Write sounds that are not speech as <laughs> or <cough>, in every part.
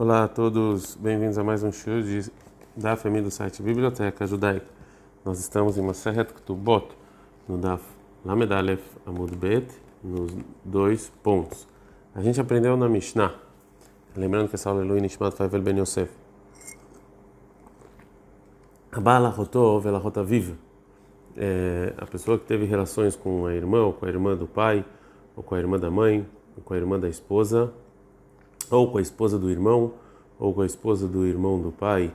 Olá a todos, bem-vindos a mais um show de, da família do site Biblioteca Judaica. Nós estamos em Maseret Ktubot, no Daf Lamed Aleph Amud Bet, nos dois pontos. A gente aprendeu na Mishnah, lembrando que essa aula é Lui Nishmat Faivel Ben Yosef. Abala Rotov, ela rota viva. É, a pessoa que teve relações com a irmã, ou com a irmã do pai, ou com a irmã da mãe, ou com a irmã da esposa, ou com a esposa do irmão, ou com a esposa do irmão do pai,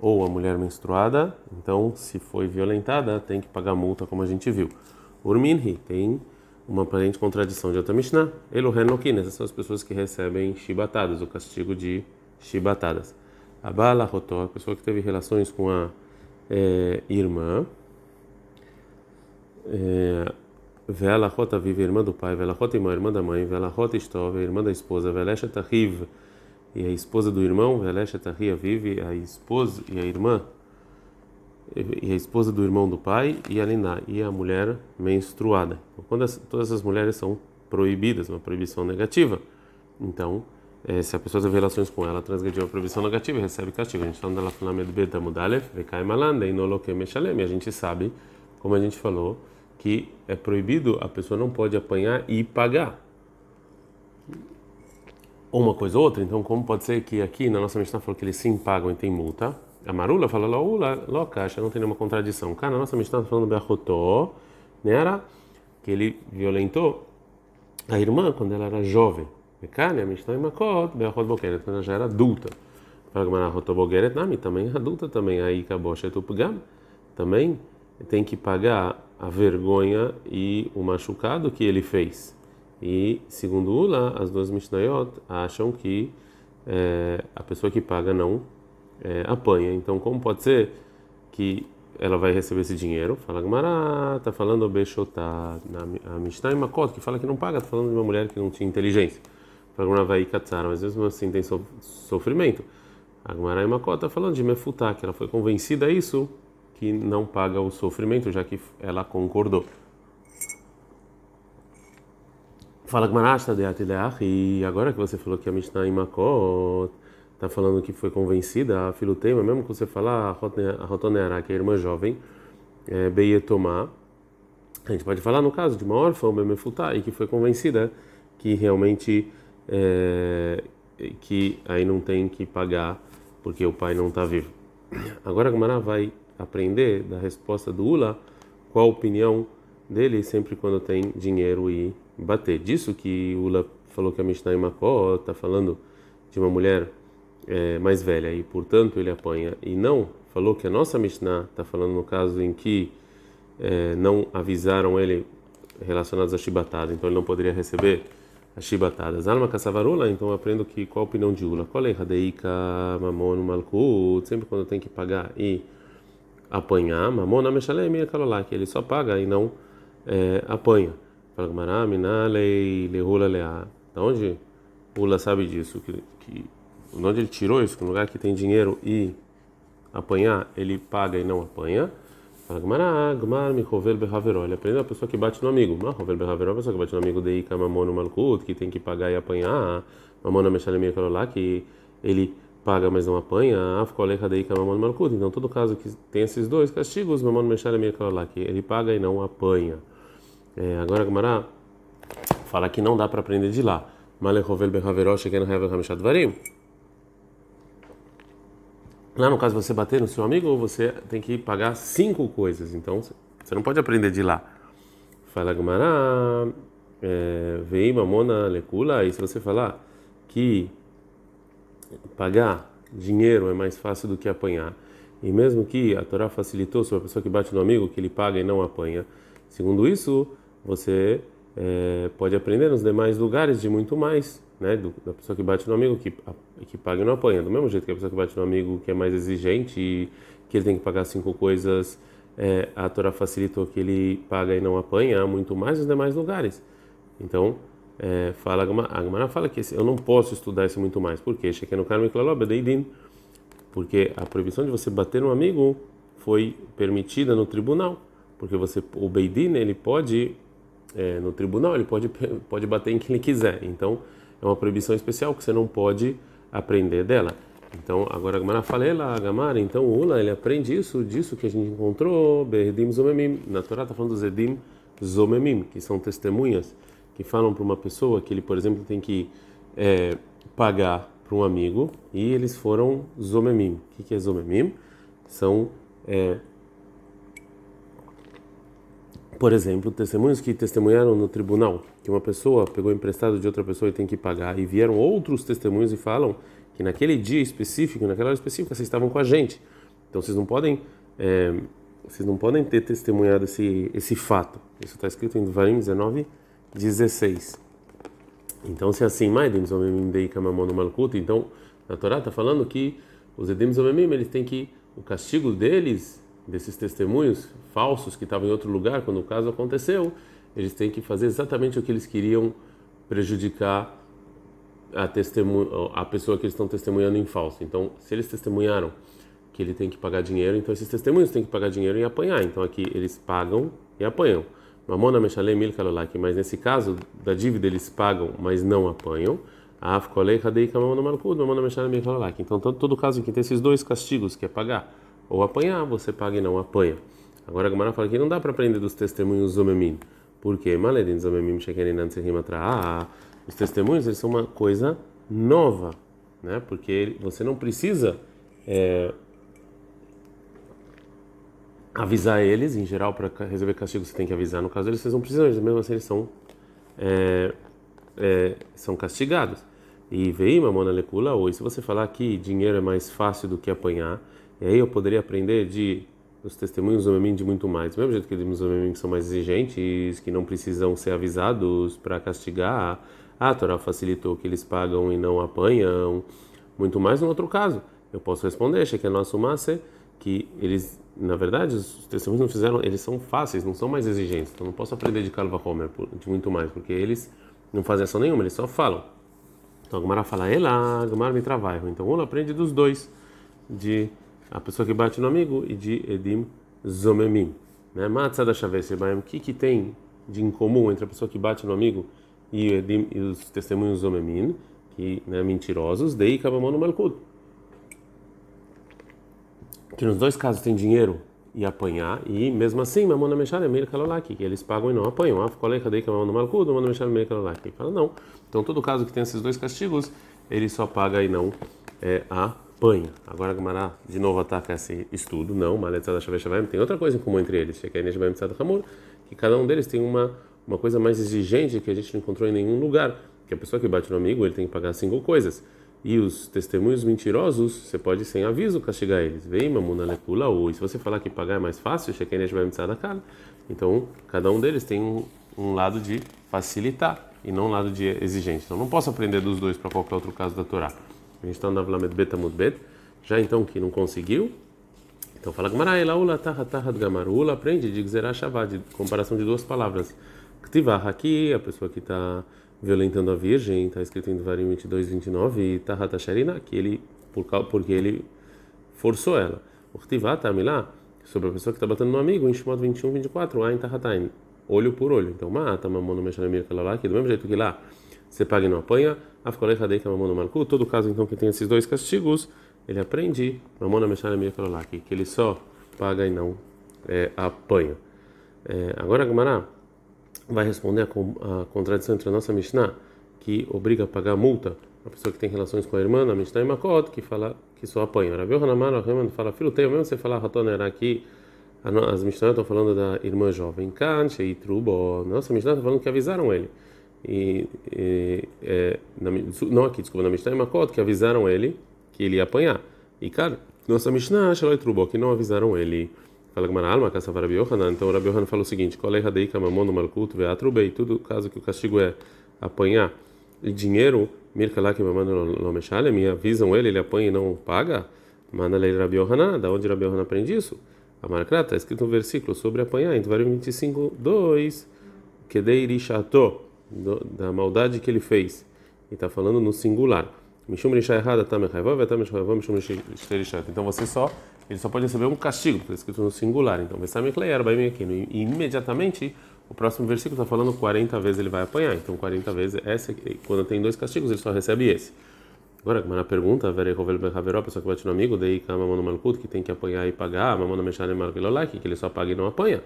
ou a mulher menstruada, então se foi violentada, tem que pagar multa, como a gente viu. Urminhi tem uma aparente contradição de outra Mishnah. Elohen essas são as pessoas que recebem chibatadas, o castigo de chibatadas. Abala Rotó, a pessoa que teve relações com a é, irmã, é, Vela rota vive irmã do pai, vela irmã, irmã da mãe, vela rota estove, irmã da esposa, velesha tahiv, e a esposa do irmão, velesha tahia vive a esposa e a irmã, e a esposa do irmão do pai, e a liná, e a mulher menstruada. Quando as, todas essas mulheres são proibidas, uma proibição negativa, então, é, se a pessoa teve relações com ela, transgrediu a proibição negativa, recebe castigo. A gente está andando lá na Beta Mudalef, Vekai Malanda, e a gente sabe, como a gente falou, que é proibido, a pessoa não pode apanhar e pagar. Ou uma coisa ou outra, então como pode ser que aqui na nossa Mishnah falou que eles sim pagam e tem multa? A Marula fala Laula, Locacha, não tem nenhuma contradição. Cara, na nossa Mishnah está falando Beachotó, era que ele violentou a irmã quando ela era jovem. Mecânia, a Mishnah é Makot, Beachot Bokeret, quando ela já era adulta. Fala que Bogeret, Nami, também adulta também. Aí Kabosha Tupgam, também tem que pagar a vergonha e o machucado que ele fez. E, segundo Ula, as duas Mishnayot acham que é, a pessoa que paga não é, apanha. Então, como pode ser que ela vai receber esse dinheiro? Fala Gamara, tá falando Bechotá, a Mishnah e Makot, que fala que não paga, tá falando de uma mulher que não tinha inteligência. Fala Gamara vai Katsara, mas mesmo assim tem sofrimento. A Gamara e Makot tá falando de Mefutá, que ela foi convencida a isso que não paga o sofrimento, já que ela concordou. Fala Gmarashta de Atileach, e agora que você falou que a Mishnah em Makot está falando que foi convencida, a Filutema, mesmo que você falar a Rotoneara, que é a irmã jovem, é, Beietomá, a gente pode falar no caso de uma órfã, Bemefutá, e que foi convencida que realmente é, que aí não tem que pagar porque o pai não está vivo. Agora a Gmará vai aprender da resposta do Ula qual a opinião dele sempre quando tem dinheiro e bater. Disso que Ula falou que a Mishnah em Makó está falando de uma mulher é, mais velha e portanto ele apanha e não falou que a nossa Mishnah está falando no caso em que é, não avisaram ele relacionados a chibatada, então ele não poderia receber as chibatadas. Alma Kassavarula, então eu aprendo que qual a opinião de Ula? Qual é Hadeika Mamon Malkut? Sempre quando tem que pagar e apanhar, mamona meshalem e kalolá, que ele só paga e não é, apanha. Fala Gamara, minalei, lehula leá. Da onde Ula sabe disso? Que, que, de onde ele tirou isso? Que no lugar que tem dinheiro e apanhar, ele paga e não apanha. Fala Gamara, Gmar rovel behaveró. Ele aprendeu a pessoa que bate no amigo. Mas rovel behaveró, a pessoa que bate no amigo de Ika mamono malkut, que tem que pagar e apanhar. Mamona meshalem e kalolá, que ele paga, mas não apanha, então todo caso que tem esses dois castigos, que ele paga e não apanha. É, agora Gamara fala que não dá para aprender de lá. Lá no caso você bater no seu amigo, você tem que pagar cinco coisas, então você não pode aprender de lá. Fala Gamara, é, vei mamona lecula, e se você falar que pagar dinheiro é mais fácil do que apanhar. E mesmo que a Torá facilitou sobre a pessoa que bate no amigo, que ele paga e não apanha, segundo isso, você é, pode aprender nos demais lugares de muito mais, né? Do, da pessoa que bate no amigo, que, que paga e não apanha. Do mesmo jeito que a pessoa que bate no amigo, que é mais exigente e que ele tem que pagar cinco coisas, é, a Torá facilitou que ele paga e não apanha, muito mais nos demais lugares. Então, é, fala a Gemara fala que eu não posso estudar isso muito mais. Por quê? Porque a proibição de você bater no amigo foi permitida no tribunal, porque você o Beidin ele pode é, no tribunal ele pode <laughs> pode bater em quem ele quiser. Então é uma proibição especial que você não pode aprender dela. Então, agora a Gamara fala, ela, Gamara, então Ula, ele aprende isso, disso que a gente encontrou, Beredim Zomemim. Na Torá está falando dos Edim Zomemim, que são testemunhas que falam para uma pessoa que ele, por exemplo, tem que é, pagar para um amigo e eles foram Zomemim. O que é Zomemim? São, é, por exemplo, testemunhos que testemunharam no tribunal que uma pessoa pegou emprestado de outra pessoa e tem que pagar, e vieram outros testemunhos e falam que naquele dia específico, naquela hora específica, vocês estavam com a gente. Então vocês não podem, é, vocês não podem ter testemunhado esse esse fato. Isso está escrito em Devarim 19, 16. Então se é assim, Malkut, então na Torá está falando que os Edim Zomemim, eles têm que, o castigo deles, desses testemunhos falsos que estavam em outro lugar quando o caso aconteceu, eles têm que fazer exatamente o que eles queriam prejudicar a, a pessoa que eles estão testemunhando em falso. Então, se eles testemunharam que ele tem que pagar dinheiro, então esses testemunhos têm que pagar dinheiro e apanhar. Então aqui eles pagam e apanham. Mamona Meshalem Mil Kalolaki, mas nesse caso da dívida eles pagam, mas não apanham. Então, todo, todo caso em que tem esses dois castigos, que é pagar ou apanhar, você paga e não apanha. Agora a Gamara fala que não dá para aprender dos testemunhos Zomemim. Por quê? Maledin Zomemim Shekenin Tsehim Atra os testemunhos eles são uma coisa nova, né? Porque você não precisa é, avisar eles, em geral, para receber castigo você tem que avisar. No caso deles, vocês não precisam, mesmo assim eles são, é, é, são castigados. E veio mamona lecula ou se você falar que dinheiro é mais fácil do que apanhar, e aí eu poderia aprender de os testemunhos do de muito mais. Do mesmo jeito que os Omemim são mais exigentes, que não precisam ser avisados para castigar, a Torá facilitou que eles pagam e não apanham. Muito mais no outro caso. Eu posso responder, que é nosso massa, que eles, na verdade, os testemunhos não fizeram, eles são fáceis, não são mais exigentes. Então não posso aprender de Calva Homer de muito mais, porque eles não fazem ação nenhuma, eles só falam. Então a Gumara fala, ela, Gumara me trabalha. Então um aprende dos dois, de a pessoa que bate no amigo e de Edim Zomemim. Né? Matzada o que que tem de incomum entre a pessoa que bate no amigo e, edim, e os testemunhos Zomemin, que né, mentirosos, dei no Malkut. Que nos dois casos tem dinheiro e apanhar, e mesmo assim, Mamona Mechar é meio que eles pagam e não apanham. Ah, ficou dei no Malkut, Mamona Mechar é meio calolaki. Fala, não. Então, todo caso que tem esses dois castigos, ele só paga e não é, apanha. Agora a Gamara de novo ataca esse estudo. Não, Maletzada Shaveshavim tem outra coisa em comum entre eles, que cada um deles tem uma uma coisa mais exigente que a gente não encontrou em nenhum lugar, que a pessoa que bate no amigo ele tem que pagar cinco coisas. E os testemunhos mentirosos, você pode sem aviso castigar eles. Vem, mamuna lecula ou se você falar que pagar é mais fácil, shekenesh vai me da cara. Então, cada um deles tem um, um lado de facilitar e não um lado de exigente. Então, não posso aprender dos dois para qualquer outro caso da Torá. A gente está no Avlamed Betamud Bet, já então que não conseguiu, então fala Gmará, ela taha taha gamar. Ula aprende de Gzerah de comparação de duas palavras. Ktivah aqui, a pessoa que está violentando a virgem, está escrito em Devarim 22, 29, e Tahata Sharina, que ele, por, porque ele forçou ela. O Ktivah está lá sobre a pessoa que está batendo no amigo, em Shemot 21, 24, Ain Tahatain, olho por olho. Então, Mata, Mamono Meshanemir Kalalá, que do mesmo jeito que lá você paga e não apanha, Afkolecha Deika Mamono Malku, todo caso então que tem esses dois castigos, ele aprende, Mamono Meshanemir Kalalá, que ele só paga e não é, apanha. É, agora, Gamará vai responder a, contradição entre a nossa Mishnah, que obriga a pagar multa a pessoa que tem relações com a irmã, a Mishnah e Makot, que fala que só apanha. Rabi Hanamar, Rahman fala, filho, tem mesmo você falar Ratonera aqui, as Mishnah estão falando da irmã jovem, Kan, Trubo, nossa Mishnah está falando que avisaram ele. E, e é, na, não aqui, desculpa, na Mishnah e Makot, que avisaram ele que ele ia apanhar. E, cara, nossa Mishnah, Shaloi Trubo, que não avisaram ele. Fala Gamara Alma, caça para Yohanan. Então Rabi Yohanan fala o seguinte: Kolei Hadei Kamamono Malkut Veatrubei. Tudo caso que o castigo é apanhar dinheiro, Mirkalak Mamano Lomeshalem, avisam ele, ele apanha e não paga. Manda lei Rabi Yohanan. Da onde Rabi Yohanan aprende isso? A Maracrata está escrito um versículo sobre apanhar, em Devarim 25, 2. Kedei Rishato, da maldade que ele fez. E está falando no singular. Mishum Risha errada, Tamechaivav, Tamechaivav, Mishum Risha Então você só ele só pode receber um castigo, está escrito no singular. Então, aqui. E imediatamente, o próximo versículo está falando 40 vezes ele vai apanhar. Então, 40 vezes, essa, quando tem dois castigos, ele só recebe esse. Agora, na pergunta, a pessoa que bate no amigo, daí mamona malkut, que tem que apanhar e pagar, a mamona mexer malkilolaki, que ele só paga e não apanha.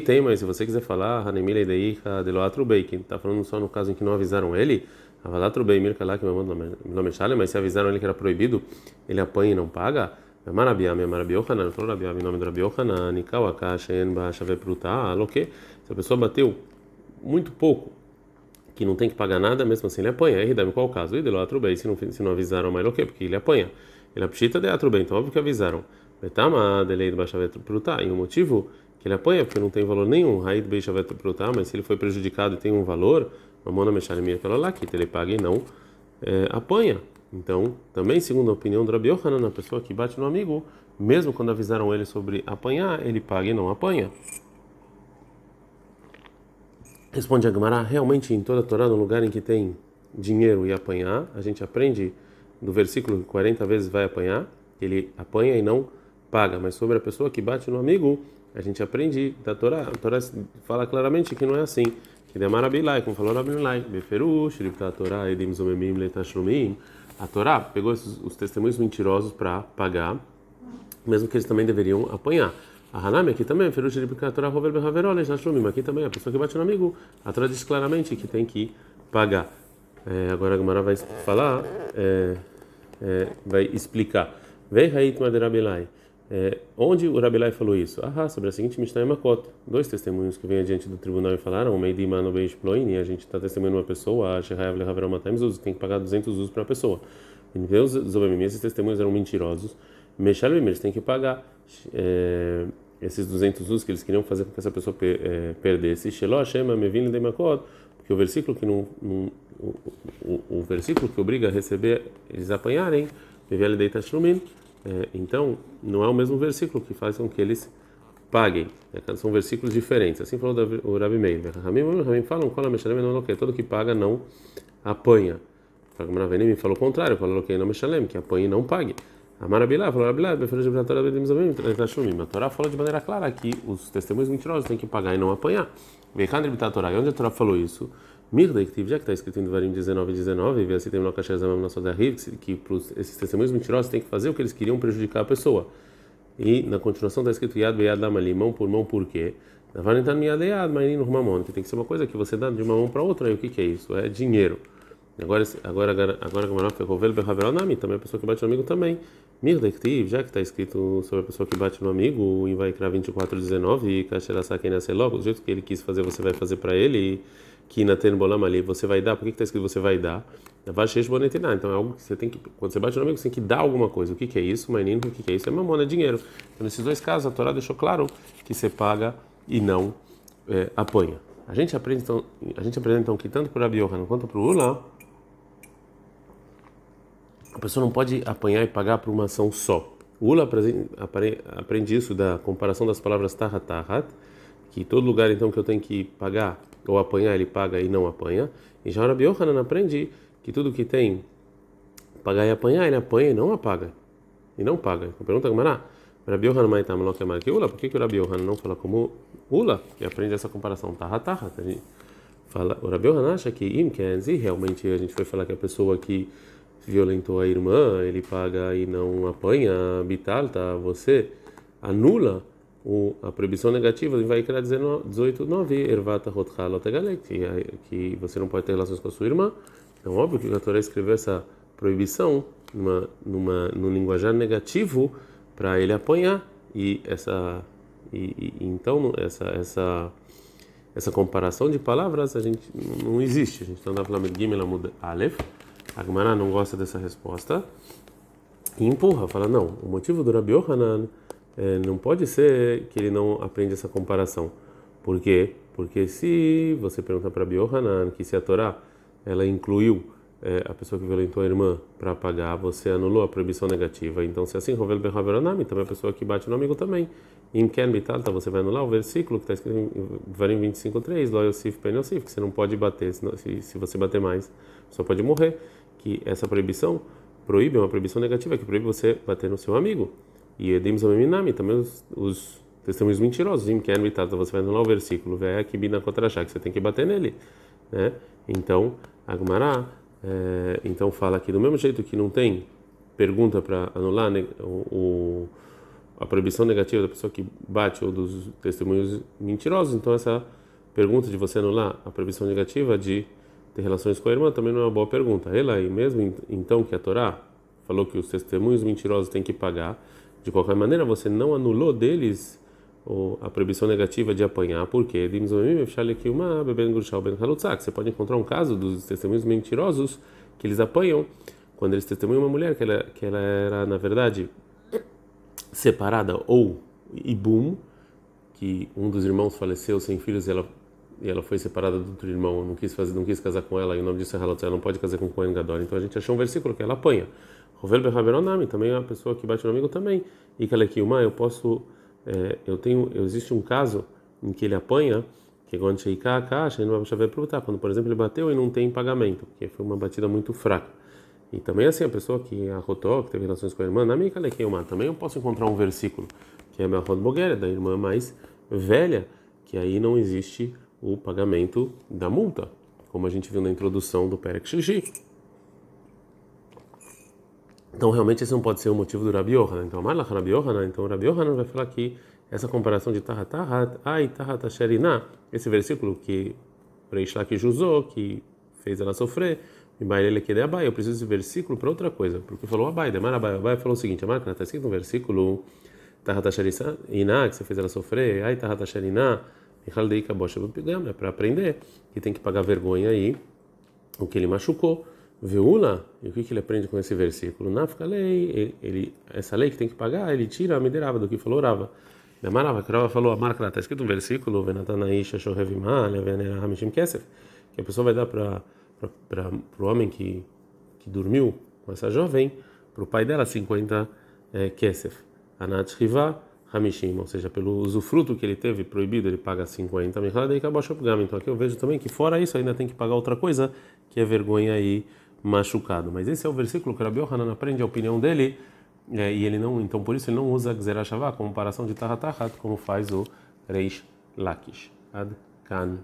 tem, mas se você quiser falar, Hanemile daí, Deloatru Bey, que está falando só no caso em que não avisaram ele, Mexale, mas se avisaram ele que era proibido, ele apanha e não paga. Nome do Pruta, Aloque. Se a pessoa bateu muito pouco, que não tem que pagar nada, mesmo assim ele apanha. Aí dá qual o caso? Se não se não avisaram mais o quê? Porque ele apanha. Ele apchita de atrubei, então óbvio que avisaram. Betama pruta. E o motivo que ele apanha porque não tem valor nenhum. Pruta, mas se ele foi prejudicado e tem um valor, mamona mecharimia pela lá que ele paga e não é, apanha. Então, também segundo a opinião do Rabi Yohanan, a pessoa que bate no amigo, mesmo quando avisaram ele sobre apanhar, ele paga e não apanha. Responde a Gemara, realmente em toda a Torá, no lugar em que tem dinheiro e apanhar, a gente aprende do versículo que 40 vezes vai apanhar, ele apanha e não paga. Mas sobre a pessoa que bate no amigo, a gente aprende da Torá. A Torá fala claramente que não é assim. Que demara bilai, como falou Rabilai, beferush, a Torá, edim zomemim letashlumim. A Torá pegou os testemunhos mentirosos para pagar, mesmo que eles também deveriam apanhar. A Hanami aqui também, Ferush de Torá Rover Behaverol, Jashlumim, aqui também, a pessoa que bate no amigo, a Torá diz claramente que tem que pagar. É, agora a Gemara vai falar, é, é, vai explicar. Vei Hait Maderabelai. É, onde o Rabilai falou isso? Ah, sobre a seguinte Mishnah Makot. Dois testemunhos que vêm adiante do tribunal e falaram: Meidi Mano Beish Ploini, a gente está testemunhando uma pessoa, a Shehayav Lehaverol Mataims, tem que pagar 200 usos para a pessoa. Deus, esses testemunhos eram mentirosos. Meshalim, eles têm que pagar é, esses 200 usos que eles queriam fazer com que essa pessoa é, perdesse. Sheloh Shema Mevin Demakot, porque o versículo que não, não o, o, o, versículo que obriga a receber eles apanharem, Mevel Deita Shlumin, é, então não é o mesmo versículo que faz com que eles paguem. É, são versículos diferentes. Assim falou o Rabi Meir. Ramim falam, todo que paga não apanha. me falou o contrário, falou que não mexalem, que apanhe e não pague. A Marabilá falou, Marabilá, a Torá fala de maneira clara que os testemunhos mentirosos têm que pagar e não apanhar. Vekandri a Torá, e onde a Torá falou isso? Mirda, que já que está escrito em Devarim 19 19, e assim tem no Kashazamam na Sodarriv, que esses testemunhos mentirosos têm que fazer o que eles queriam prejudicar a pessoa. E na continuação está escrito Yad Beyad Lamali, mão por mão, por quê? Navarentan Miyad Yad, Mainin Mamon, que tem que ser uma coisa que você dá de uma mão para outra, aí o que, que é isso? É dinheiro. Agora, agora, agora, agora, agora, Fekovel Behaveronami, também a pessoa que bate no amigo também. Mirdektiv, já que está escrito sobre a pessoa que bate no amigo, em Vaikra 24:19 e Kasherasaki nasce logo, do jeito que ele quis fazer, você vai fazer para ele, que na Tenbolam ali você vai dar, por que está escrito você vai dar? Então é algo que você tem que, quando você bate no amigo, você tem que dar alguma coisa. O que, que é isso? Menino, o que, que é isso? É mamona, é dinheiro. Então, nesses dois casos, a Torá deixou claro que você paga e não é, apanha. A gente aprende então, a gente aprende então que tanto para a Biohan quanto para o Ula, a pessoa não pode apanhar e pagar por uma ação só. O Ula aprende isso da comparação das palavras tahat tahat, que todo lugar então que eu tenho que pagar ou apanhar, ele paga e não apanha. E já Rabi Yohanan aprende que tudo que tem pagar e apanhar, ele apanha e não apaga. E não paga. Então pergunta como era? Rabi Yohanan Maitam Lokemar que Ula, por que, que Rabi Yohanan não fala como Ula? E aprende essa comparação tahat tahat. Fala, o Rabi Yohanan acha que Im Kenzi, realmente a gente foi falar que a pessoa que violentou a irmã, ele paga e não apanha, bitalta, você anula a proibição negativa e vai criar 18.9, ervata rotchalotegalek, que você não pode ter relações com a sua irmã. Então, óbvio que a Torá escreveu essa proibição numa, numa, num linguajar negativo para ele apanhar. E essa e, e, então essa essa essa comparação de palavras a gente não existe. A gente está falando de Gimel Aleph. A não gosta dessa resposta. E empurra, fala não, o motivo do Rabi não pode ser que ele não aprende essa comparação. Por quê? Porque se você pergunta para Rabi Yohanan que se a Torá ela incluiu é, a pessoa que violentou a irmã para pagar, você anulou a proibição negativa. Então, se assim, Rovel Behaveronami, também a pessoa que bate no amigo também. Im Ken Bitalta, você vai anular o versículo que está escrito em Varim 25.3, Lo Yosif Pen Yosif, que você não pode bater, se, se você bater mais, você pode morrer que essa proibição proíbe, é uma proibição negativa, que proíbe você bater no seu amigo. E Edim Zomeminami, também os, os testemunhos mentirosos, Im Ken Vitata, você vai anular o versículo, Vé que Bina Kotrachá, que você tem que bater nele. Né? Então, Agmará É, então fala aqui, do mesmo jeito que não tem pergunta para anular o, a proibição negativa da pessoa que bate ou dos testemunhos mentirosos, então essa pergunta de você anular a proibição negativa de ter relações com a irmã também não é uma boa pergunta. Ela aí mesmo então que a Torá falou que os testemunhos mentirosos têm que pagar, de qualquer maneira você não anulou deles a proibição negativa de apanhar, porque você pode encontrar um caso dos testemunhos mentirosos que eles apanham quando eles testemunham uma mulher que ela, que ela era, na verdade, separada ou ibum, que um dos irmãos faleceu sem filhos e ela, e ela foi separada do outro irmão, não quis fazer, não quis casar com ela, e o nome disso é Halot, ela não pode casar com Kohen Gadol. Então a gente achou um versículo que ela apanha. Rovel Behaveronami, também é uma pessoa que bate no amigo também. E Kalekilma, eu posso é, eu tenho, existe um caso em que ele apanha, que quando chegar a caixa, ele não vai aproveitar. Quando, por exemplo, ele bateu e não tem pagamento, porque foi uma batida muito fraca. E também assim, a pessoa que arrotou, que teve relações com a irmã, na minha uma também eu posso encontrar um versículo, que é a Boguera, da irmã mais velha, que aí não existe o pagamento da multa, como a gente viu na introdução do Perek Shiji. Então, realmente, esse não pode ser o motivo do Rabi Yohanan. Então, Amarla Rabi Yohanan, então, Rabi Yohanan vai falar que essa comparação de Tahat Tahat, Ai Tahat Asherina, esse versículo que Reish Lakish usou, que fez ela sofrer, ele que de Abai, eu preciso desse versículo para outra coisa, porque falou Abai, Demar Abai, Abai falou o seguinte, Amar, está escrito no versículo Tahat Asherina, que você fez ela sofrer, Ai Tahat Asherina, Michal Deika Bosh é para aprender que tem que pagar vergonha aí, o que ele machucou. Veula, e o que, que ele aprende com esse versículo? Nafka lei, ele, essa lei que tem que pagar, ele tira a miderava do que falou Rava. Damarava, que Rava falou, a lá, está escrito no versículo, Kesef, que a pessoa vai dar para o homem que, que dormiu com essa jovem, para o pai dela, 50 é, Kesef. Anat Riva, Hamishim, ou seja, pelo usufruto que ele teve proibido, ele paga 50 Então aqui eu vejo também que fora isso ainda tem que pagar outra coisa, que é vergonha aí machucado. Mas esse é o versículo que Rabi Yohanan aprende a opinião dele, é, e ele não, então por isso ele não usa Gzerah como comparação de Tahatahat, como faz o Reish Lakish. Ad Kan.